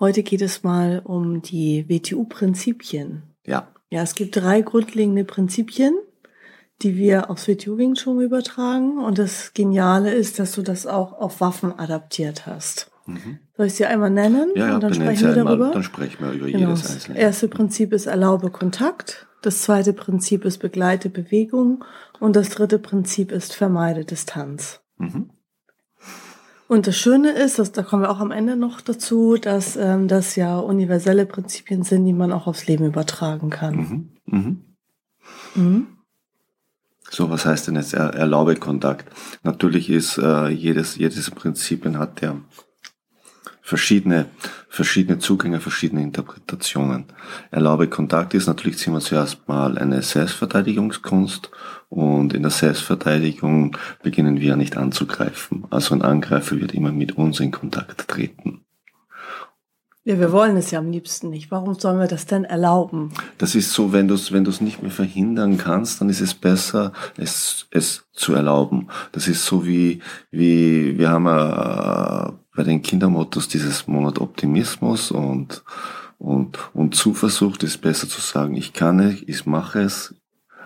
Heute geht es mal um die WTU-Prinzipien. Ja. Ja, es gibt drei grundlegende Prinzipien, die wir aufs WTU Wing Chun übertragen. Und das Geniale ist, dass du das auch auf Waffen adaptiert hast. Mhm. Soll ich sie einmal nennen? Ja, ja und dann sprechen wir darüber. Mal, dann sprechen wir über genau. jedes einzelne. Das erste Prinzip ist erlaube Kontakt. Das zweite Prinzip ist begleite Bewegung. Und das dritte Prinzip ist vermeide Distanz. Mhm. Und das Schöne ist, dass, da kommen wir auch am Ende noch dazu, dass ähm, das ja universelle Prinzipien sind, die man auch aufs Leben übertragen kann. Mhm. Mhm. Mhm. So, was heißt denn jetzt er, erlaube Kontakt? Natürlich ist äh, jedes, jedes Prinzipien hat ja verschiedene, verschiedene Zugänge, verschiedene Interpretationen. Erlaube Kontakt ist natürlich ziemlich zuerst mal eine Selbstverteidigungskunst und in der Selbstverteidigung beginnen wir nicht anzugreifen. Also ein Angreifer wird immer mit uns in Kontakt treten. Ja, wir wollen es ja am liebsten nicht. Warum sollen wir das denn erlauben? Das ist so, wenn du es wenn du's nicht mehr verhindern kannst, dann ist es besser, es, es zu erlauben. Das ist so wie, wie wir haben äh, bei den Kindermottos dieses Monat Optimismus und, und, und Zuversicht ist besser zu sagen, ich kann es, ich mache es,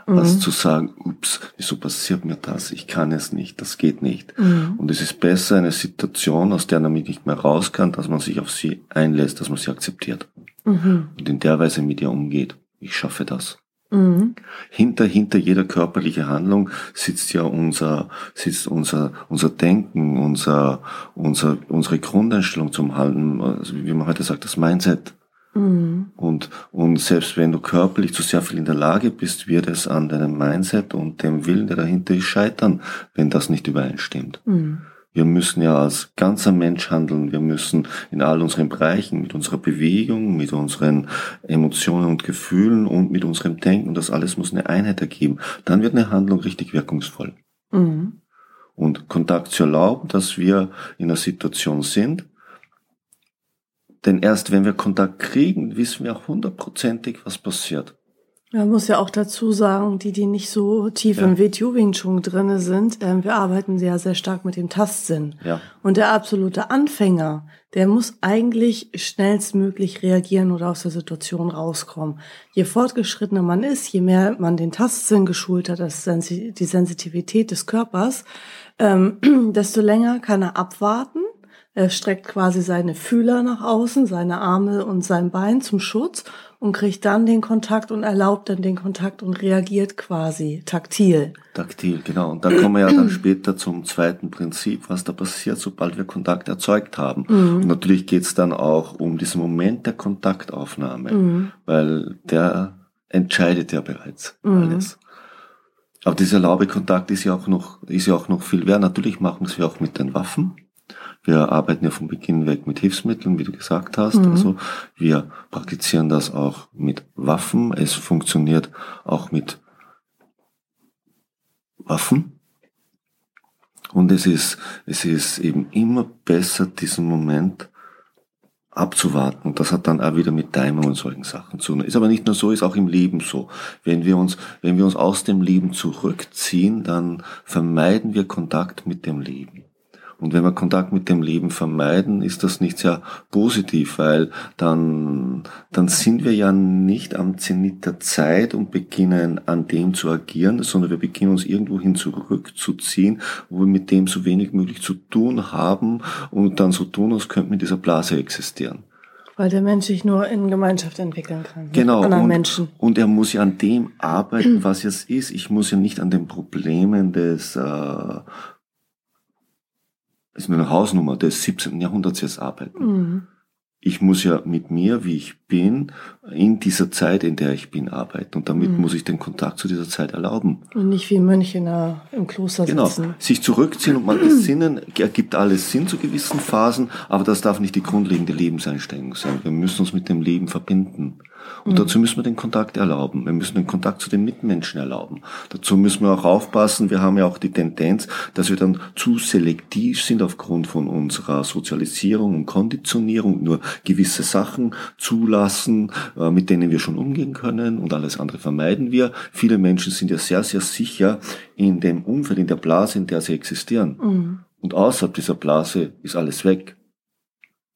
mhm. als zu sagen, ups, wieso passiert mir das? Ich kann es nicht, das geht nicht. Mhm. Und es ist besser eine Situation, aus der man nicht mehr raus kann, dass man sich auf sie einlässt, dass man sie akzeptiert. Mhm. Und in der Weise mit ihr umgeht. Ich schaffe das. Mhm. Hinter, hinter jeder körperlichen Handlung sitzt ja unser, sitzt unser, unser Denken, unser, unser, unsere Grundeinstellung zum Halten, also wie man heute sagt, das Mindset. Mhm. Und, und selbst wenn du körperlich zu sehr viel in der Lage bist, wird es an deinem Mindset und dem Willen, der dahinter ist, scheitern, wenn das nicht übereinstimmt. Mhm. Wir müssen ja als ganzer Mensch handeln. Wir müssen in all unseren Bereichen, mit unserer Bewegung, mit unseren Emotionen und Gefühlen und mit unserem Denken, das alles muss eine Einheit ergeben. Dann wird eine Handlung richtig wirkungsvoll. Mhm. Und Kontakt zu erlauben, dass wir in einer Situation sind, denn erst wenn wir Kontakt kriegen, wissen wir auch hundertprozentig, was passiert. Man muss ja auch dazu sagen, die, die nicht so tief ja. im WTU Wing Chun drinne sind, äh, wir arbeiten ja sehr stark mit dem Tastsinn. Ja. Und der absolute Anfänger, der muss eigentlich schnellstmöglich reagieren oder aus der Situation rauskommen. Je fortgeschrittener man ist, je mehr man den Tastsinn geschult hat, das Sensi die Sensitivität des Körpers, ähm, desto länger kann er abwarten er streckt quasi seine Fühler nach außen, seine Arme und sein Bein zum Schutz und kriegt dann den Kontakt und erlaubt dann den Kontakt und reagiert quasi taktil. Taktil, genau. Und dann kommen wir ja dann später zum zweiten Prinzip, was da passiert, sobald wir Kontakt erzeugt haben. Mhm. Und natürlich geht's dann auch um diesen Moment der Kontaktaufnahme, mhm. weil der entscheidet ja bereits mhm. alles. Aber dieser Erlaubekontakt ist ja auch noch, ist ja auch noch viel wert. Natürlich machen wir es auch mit den Waffen. Wir arbeiten ja von Beginn weg mit Hilfsmitteln, wie du gesagt hast. Mhm. Also wir praktizieren das auch mit Waffen. Es funktioniert auch mit Waffen. Und es ist, es ist eben immer besser, diesen Moment abzuwarten. Und das hat dann auch wieder mit Timing und solchen Sachen zu tun. Ist aber nicht nur so, ist auch im Leben so. Wenn wir uns, wenn wir uns aus dem Leben zurückziehen, dann vermeiden wir Kontakt mit dem Leben. Und wenn wir Kontakt mit dem Leben vermeiden, ist das nicht sehr positiv, weil dann, dann sind wir ja nicht am Zenit der Zeit und beginnen an dem zu agieren, sondern wir beginnen uns irgendwohin zurückzuziehen, wo wir mit dem so wenig möglich zu tun haben und dann so tun, als könnten wir in dieser Blase existieren. Weil der Mensch sich nur in Gemeinschaft entwickeln kann. Genau. Anderen und, Menschen. und er muss ja an dem arbeiten, was jetzt ist. Ich muss ja nicht an den Problemen des äh, ist nur eine Hausnummer des 17. Jahrhunderts jetzt arbeiten. Mhm. ich muss ja mit mir, wie ich bin, in dieser Zeit, in der ich bin, arbeiten. Und damit mhm. muss ich den Kontakt zu dieser Zeit erlauben. Und nicht wie Mönche der, im Kloster genau. sitzen. Genau. Sich zurückziehen und mal besinnen, ergibt alles Sinn zu gewissen Phasen, aber das darf nicht die grundlegende Lebenseinstellung sein. Wir müssen uns mit dem Leben verbinden. Und mhm. dazu müssen wir den Kontakt erlauben. Wir müssen den Kontakt zu den Mitmenschen erlauben. Dazu müssen wir auch aufpassen. Wir haben ja auch die Tendenz, dass wir dann zu selektiv sind aufgrund von unserer Sozialisierung und Konditionierung, nur gewisse Sachen zulassen, äh, mit denen wir schon umgehen können und alles andere vermeiden wir. Viele Menschen sind ja sehr, sehr sicher in dem Umfeld, in der Blase, in der sie existieren. Mhm. Und außerhalb dieser Blase ist alles weg.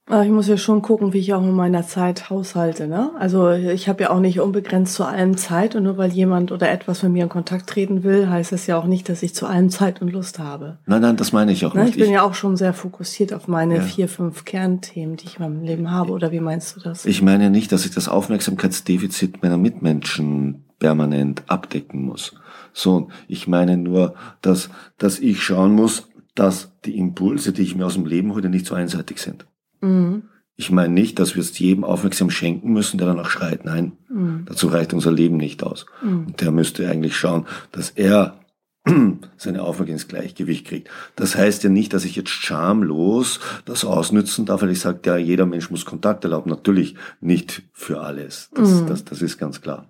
Aber ich muss ja schon gucken, wie ich auch mit meiner Zeit haushalte. Ne? Also ich habe ja auch nicht unbegrenzt zu allem Zeit und nur weil jemand oder etwas mit mir in Kontakt treten will, heißt das ja auch nicht, dass ich zu allem Zeit und Lust habe. Nein, nein, das meine ich auch ne? nicht. Ich bin ja auch schon sehr fokussiert auf meine ja. vier, fünf Kernthemen, die ich in meinem Leben habe. Oder wie meinst du das? Ich meine ja nicht, dass ich das Aufmerksamkeitsdefizit meiner Mitmenschen permanent abdecken muss. So, ich meine nur, dass, dass ich schauen muss, dass die Impulse, die ich mir aus dem Leben hole, nicht so einseitig sind. Mhm. Ich meine nicht, dass wir es jedem aufmerksam schenken müssen, der danach schreit. Nein, mhm. dazu reicht unser Leben nicht aus. Mhm. Und der müsste eigentlich schauen, dass er seine Aufmerksamkeit ins Gleichgewicht kriegt. Das heißt ja nicht, dass ich jetzt schamlos das ausnützen darf, weil ich sage, ja, jeder Mensch muss Kontakt erlauben. Natürlich nicht für alles. Das, mhm. das, das ist ganz klar.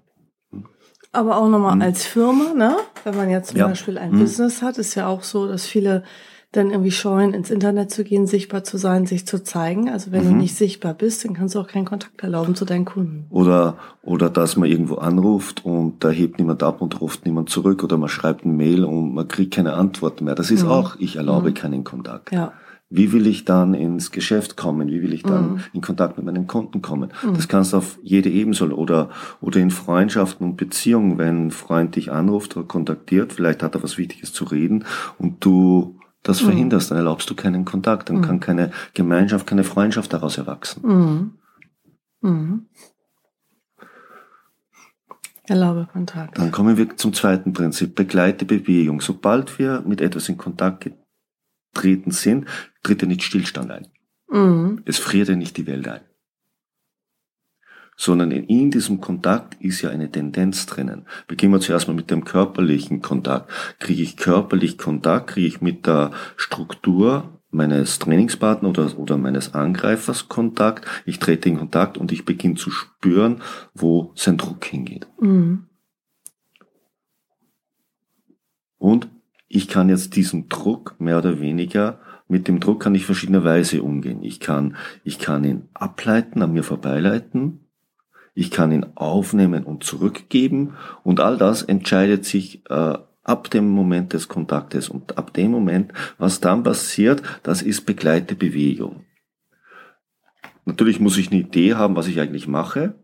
Aber auch nochmal mhm. als Firma, ne? Wenn man jetzt zum ja. Beispiel ein mhm. Business hat, ist ja auch so, dass viele dann irgendwie scheuen, ins Internet zu gehen, sichtbar zu sein, sich zu zeigen. Also wenn mhm. du nicht sichtbar bist, dann kannst du auch keinen Kontakt erlauben zu deinen Kunden. Oder, oder dass man irgendwo anruft und da hebt niemand ab und ruft niemand zurück oder man schreibt ein Mail und man kriegt keine Antwort mehr. Das ist mhm. auch, ich erlaube mhm. keinen Kontakt. Ja. Wie will ich dann ins Geschäft kommen? Wie will ich dann mhm. in Kontakt mit meinen Kunden kommen? Mhm. Das kannst du auf jede Ebene oder, oder in Freundschaften und Beziehungen, wenn ein Freund dich anruft oder kontaktiert, vielleicht hat er was Wichtiges zu reden und du das mhm. verhinderst, dann erlaubst du keinen Kontakt, dann mhm. kann keine Gemeinschaft, keine Freundschaft daraus erwachsen. Mhm. Mhm. Erlaube Kontakt. Dann kommen wir zum zweiten Prinzip, begleite Bewegung. Sobald wir mit etwas in Kontakt getreten sind, tritt er nicht Stillstand ein. Mhm. Es friert ja nicht die Welt ein sondern in diesem Kontakt ist ja eine Tendenz drinnen. Beginnen wir zuerst mal mit dem körperlichen Kontakt. Kriege ich körperlich Kontakt, kriege ich mit der Struktur meines Trainingspartners oder, oder meines Angreifers Kontakt, ich trete in Kontakt und ich beginne zu spüren, wo sein Druck hingeht. Mhm. Und ich kann jetzt diesen Druck mehr oder weniger mit dem Druck kann ich verschiedene Weise umgehen. Ich kann, ich kann ihn ableiten, an mir vorbeileiten ich kann ihn aufnehmen und zurückgeben und all das entscheidet sich äh, ab dem Moment des Kontaktes und ab dem Moment, was dann passiert, das ist begleite Bewegung. Natürlich muss ich eine Idee haben, was ich eigentlich mache.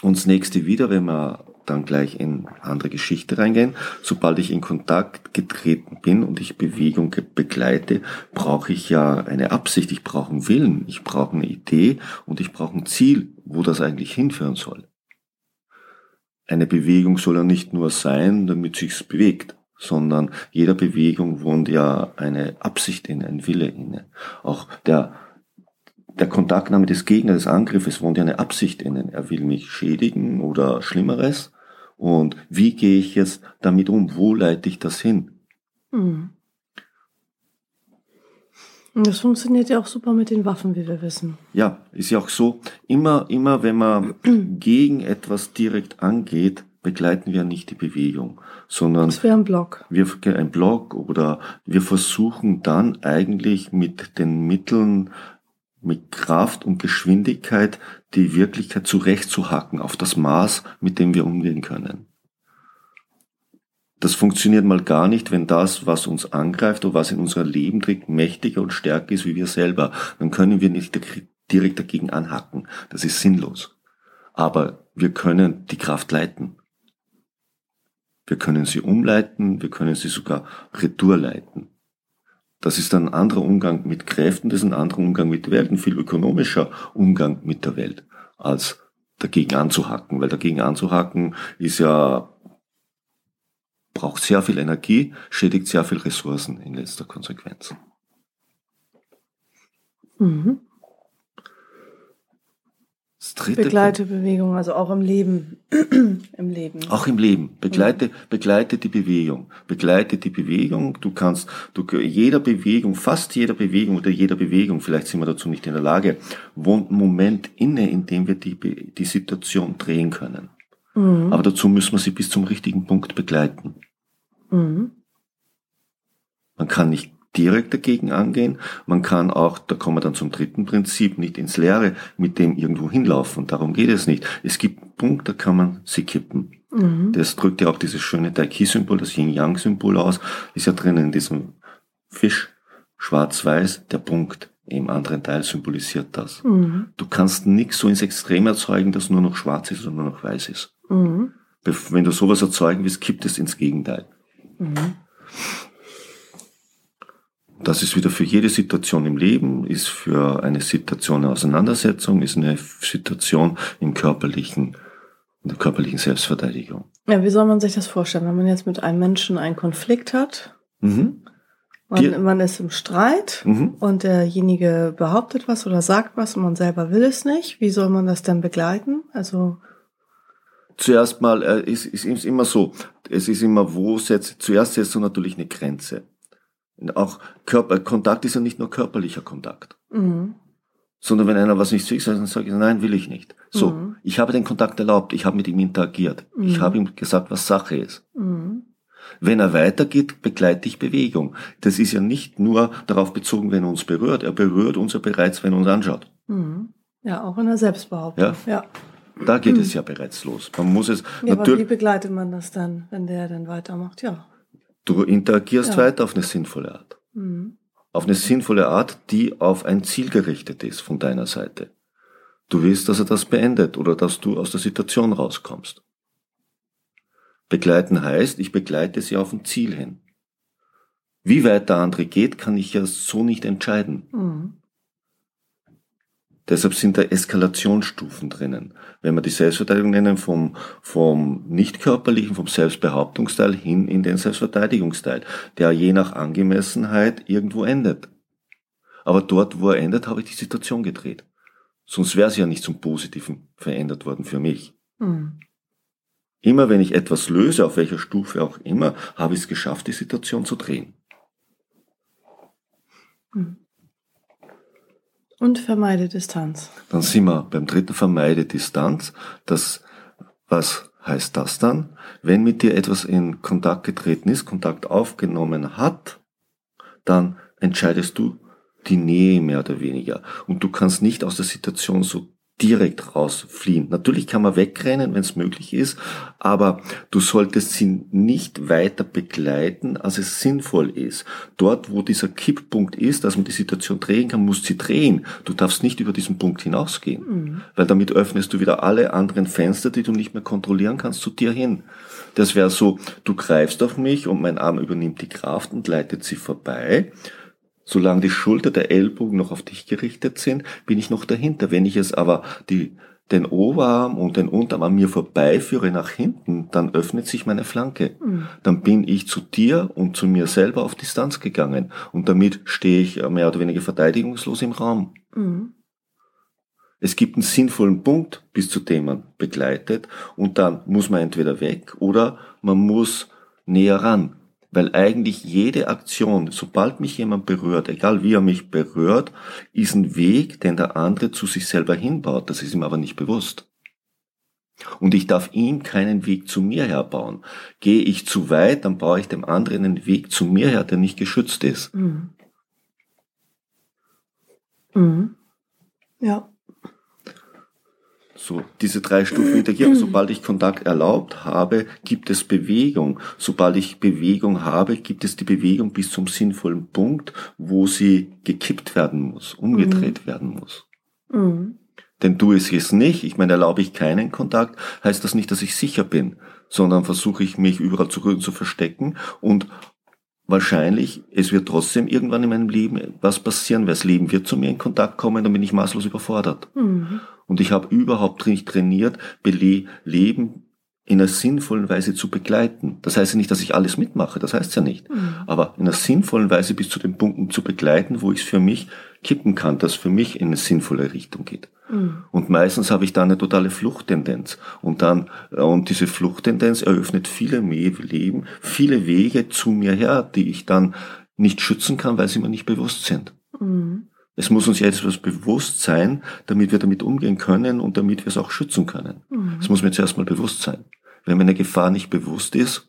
Und das nächste wieder, wenn wir dann gleich in andere Geschichte reingehen. Sobald ich in Kontakt getreten bin und ich Bewegung begleite, brauche ich ja eine Absicht, ich brauche einen Willen, ich brauche eine Idee und ich brauche ein Ziel, wo das eigentlich hinführen soll. Eine Bewegung soll ja nicht nur sein, damit sich's bewegt, sondern jeder Bewegung wohnt ja eine Absicht in, ein Wille inne. Auch der der Kontaktnahme des Gegners, des Angriffes wohnt ja eine Absicht innen. Er will mich schädigen oder Schlimmeres. Und wie gehe ich jetzt damit um? Wo leite ich das hin? Hm. Das funktioniert ja auch super mit den Waffen, wie wir wissen. Ja, ist ja auch so. Immer, immer, wenn man gegen etwas direkt angeht, begleiten wir nicht die Bewegung, sondern das wäre ein Block. Wir ein Block oder wir versuchen dann eigentlich mit den Mitteln mit Kraft und Geschwindigkeit die Wirklichkeit zurechtzuhacken auf das Maß, mit dem wir umgehen können. Das funktioniert mal gar nicht, wenn das, was uns angreift oder was in unser Leben trägt, mächtiger und stärker ist wie wir selber. Dann können wir nicht direkt dagegen anhacken. Das ist sinnlos. Aber wir können die Kraft leiten. Wir können sie umleiten, wir können sie sogar retour leiten. Das ist ein anderer Umgang mit Kräften, das ist ein anderer Umgang mit der Welt, ein viel ökonomischer Umgang mit der Welt, als dagegen anzuhacken. Weil dagegen anzuhacken ist ja, braucht sehr viel Energie, schädigt sehr viel Ressourcen in letzter Konsequenz. Mhm. Begleite Bewegung, also auch im Leben. Im Leben. Auch im Leben. Begleite, begleite die Bewegung. Begleite die Bewegung. Du kannst, du, jeder Bewegung, fast jeder Bewegung oder jeder Bewegung, vielleicht sind wir dazu nicht in der Lage, wohnt ein Moment inne, in dem wir die, die Situation drehen können. Mhm. Aber dazu müssen wir sie bis zum richtigen Punkt begleiten. Mhm. Man kann nicht direkt dagegen angehen. Man kann auch, da kommen wir dann zum dritten Prinzip, nicht ins Leere mit dem irgendwo hinlaufen. Darum geht es nicht. Es gibt Punkte, da kann man sie kippen. Mhm. Das drückt ja auch dieses schöne Tai-Chi-Symbol, das Yin-Yang-Symbol aus. Ist ja drin in diesem Fisch, schwarz-weiß, der Punkt im anderen Teil symbolisiert das. Mhm. Du kannst nichts so ins Extrem erzeugen, dass nur noch schwarz ist und nur noch weiß ist. Mhm. Wenn du sowas erzeugen willst, kippt es ins Gegenteil. Mhm. Das ist wieder für jede Situation im Leben, ist für eine Situation der Auseinandersetzung, ist eine Situation im körperlichen, in der körperlichen Selbstverteidigung. Ja, wie soll man sich das vorstellen, wenn man jetzt mit einem Menschen einen Konflikt hat? Mhm. Man, man, ist im Streit mhm. und derjenige behauptet was oder sagt was und man selber will es nicht. Wie soll man das denn begleiten? Also zuerst mal, äh, es ist immer so, es ist immer, wo setzt, zuerst setzt du natürlich eine Grenze. Auch Körper, Kontakt ist ja nicht nur körperlicher Kontakt. Mhm. Sondern wenn einer was nicht will, dann sage ich, nein, will ich nicht. So, mhm. ich habe den Kontakt erlaubt, ich habe mit ihm interagiert. Mhm. Ich habe ihm gesagt, was Sache ist. Mhm. Wenn er weitergeht, begleite ich Bewegung. Das ist ja nicht nur darauf bezogen, wenn er uns berührt. Er berührt uns ja bereits, wenn er uns anschaut. Mhm. Ja, auch in der Selbstbehauptung. Ja. ja. Da geht es ja bereits los. Man muss es ja, natürlich. Aber wie begleitet man das dann, wenn der dann weitermacht? Ja. Du interagierst ja. weiter auf eine sinnvolle Art. Mhm. Auf eine sinnvolle Art, die auf ein Ziel gerichtet ist von deiner Seite. Du willst, dass er das beendet oder dass du aus der Situation rauskommst. Begleiten heißt, ich begleite sie auf ein Ziel hin. Wie weit der andere geht, kann ich ja so nicht entscheiden. Mhm. Deshalb sind da Eskalationsstufen drinnen. Wenn wir die Selbstverteidigung nennen, vom, vom nicht-körperlichen, vom Selbstbehauptungsteil hin in den Selbstverteidigungsteil, der je nach Angemessenheit irgendwo endet. Aber dort, wo er endet, habe ich die Situation gedreht. Sonst wäre sie ja nicht zum Positiven verändert worden für mich. Mhm. Immer wenn ich etwas löse, auf welcher Stufe auch immer, habe ich es geschafft, die Situation zu drehen. Mhm. Und vermeide Distanz. Dann sind wir beim dritten vermeide Distanz. Das, was heißt das dann? Wenn mit dir etwas in Kontakt getreten ist, Kontakt aufgenommen hat, dann entscheidest du die Nähe mehr oder weniger. Und du kannst nicht aus der Situation so direkt rausfliehen. Natürlich kann man wegrennen, wenn es möglich ist, aber du solltest sie nicht weiter begleiten, als es sinnvoll ist. Dort, wo dieser Kipppunkt ist, dass man die Situation drehen kann, muss sie drehen. Du darfst nicht über diesen Punkt hinausgehen, mhm. weil damit öffnest du wieder alle anderen Fenster, die du nicht mehr kontrollieren kannst, zu dir hin. Das wäre so, du greifst auf mich und mein Arm übernimmt die Kraft und leitet sie vorbei. Solange die Schulter, der Ellbogen noch auf dich gerichtet sind, bin ich noch dahinter. Wenn ich es aber die, den Oberarm und den Unterarm an mir vorbeiführe nach hinten, dann öffnet sich meine Flanke. Mhm. Dann bin ich zu dir und zu mir selber auf Distanz gegangen. Und damit stehe ich mehr oder weniger verteidigungslos im Raum. Mhm. Es gibt einen sinnvollen Punkt, bis zu dem man begleitet, und dann muss man entweder weg oder man muss näher ran. Weil eigentlich jede Aktion, sobald mich jemand berührt, egal wie er mich berührt, ist ein Weg, den der andere zu sich selber hinbaut. Das ist ihm aber nicht bewusst. Und ich darf ihm keinen Weg zu mir herbauen. Gehe ich zu weit, dann baue ich dem anderen einen Weg zu mir her, der nicht geschützt ist. Mhm. Mhm. Ja. So, diese drei Stufen interagieren. Sobald ich Kontakt erlaubt habe, gibt es Bewegung. Sobald ich Bewegung habe, gibt es die Bewegung bis zum sinnvollen Punkt, wo sie gekippt werden muss, umgedreht mhm. werden muss. Mhm. Denn du es jetzt nicht, ich meine, erlaube ich keinen Kontakt, heißt das nicht, dass ich sicher bin, sondern versuche ich mich überall zu, zu verstecken und wahrscheinlich, es wird trotzdem irgendwann in meinem Leben was passieren, weil das Leben wird zu mir in Kontakt kommen, dann bin ich maßlos überfordert. Mhm. Und ich habe überhaupt nicht trainiert, Leben in einer sinnvollen Weise zu begleiten. Das heißt ja nicht, dass ich alles mitmache, das heißt ja nicht. Mhm. Aber in einer sinnvollen Weise bis zu den Punkten zu begleiten, wo ich es für mich kippen kann, das für mich in eine sinnvolle Richtung geht. Mhm. Und meistens habe ich da eine totale Fluchttendenz. Und dann, äh, und diese Fluchttendenz eröffnet viele Leben, viele Wege zu mir her, die ich dann nicht schützen kann, weil sie mir nicht bewusst sind. Mhm. Es muss uns ja etwas bewusst sein, damit wir damit umgehen können und damit wir es auch schützen können. Mhm. Es muss mir zuerst mal bewusst sein. Wenn mir eine Gefahr nicht bewusst ist,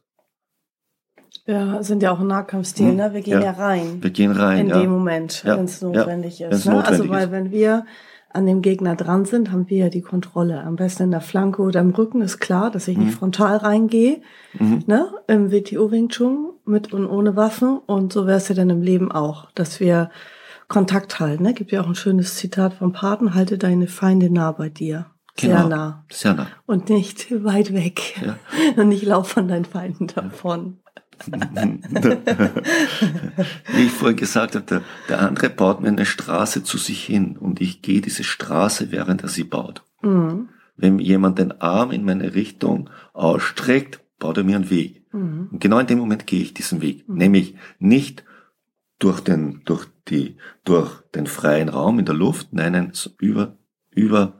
ja, sind ja auch ein Nahkampfstil, hm? ne? Wir gehen ja. ja. rein. Wir gehen rein. In ja. dem Moment, ja. wenn es notwendig ist. Ne? Notwendig also, weil wenn wir an dem Gegner dran sind, haben wir ja die Kontrolle. Am besten in der Flanke oder im Rücken ist klar, dass ich mhm. nicht frontal reingehe, mhm. ne? Im WTO Wing Chun mit und ohne Waffen. Und so wäre es ja dann im Leben auch, dass wir Kontakt halten. Ne? Gibt ja auch ein schönes Zitat vom Paten, halte deine Feinde nah bei dir. Sehr genau. nah. Sehr nah. Und nicht weit weg. Ja. Und nicht lauf von deinen Feinden davon. Wie ich vorhin gesagt habe, der, der, andere baut mir eine Straße zu sich hin und ich gehe diese Straße, während er sie baut. Mhm. Wenn jemand den Arm in meine Richtung ausstreckt, baut er mir einen Weg. Mhm. Und genau in dem Moment gehe ich diesen Weg. Mhm. Nämlich nicht durch den, durch die, durch den freien Raum in der Luft, nein, nein, über, über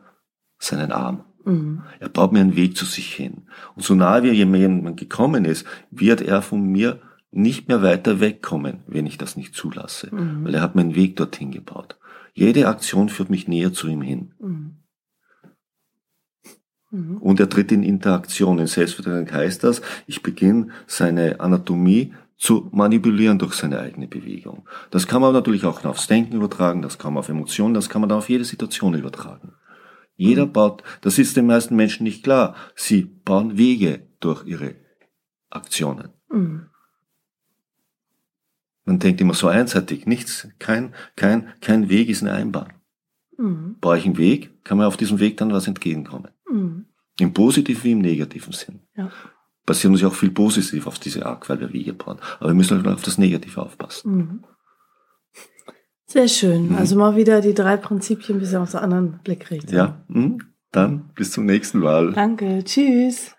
seinen Arm. Mhm. Er baut mir einen Weg zu sich hin. Und so nahe wie jemand gekommen ist, wird er von mir nicht mehr weiter wegkommen, wenn ich das nicht zulasse. Mhm. Weil er hat meinen Weg dorthin gebaut. Jede Aktion führt mich näher zu ihm hin. Mhm. mhm. Und er tritt in Interaktion. In Selbstverteidigung heißt das, ich beginne seine Anatomie zu manipulieren durch seine eigene Bewegung. Das kann man natürlich auch aufs Denken übertragen, das kann man auf Emotionen, das kann man dann auf jede Situation übertragen. Jeder mhm. baut, das ist den meisten Menschen nicht klar. Sie bauen Wege durch ihre Aktionen. Mhm. Man denkt immer so einseitig, nichts, kein, kein, kein Weg ist eine Einbahn. Mhm. Baue ich einen Weg, kann man auf diesem Weg dann was entgegenkommen. Mhm. Im positiven wie im negativen Sinn. Ja. Passieren uns ja auch viel positiv auf diese Art, weil wir bauen. Aber wir müssen halt auf das Negative aufpassen. Mhm. Sehr schön. Mhm. Also mal wieder die drei Prinzipien ein bisschen aus einem anderen Blick reden. Ja, mhm. dann bis zum nächsten Mal. Danke. Tschüss.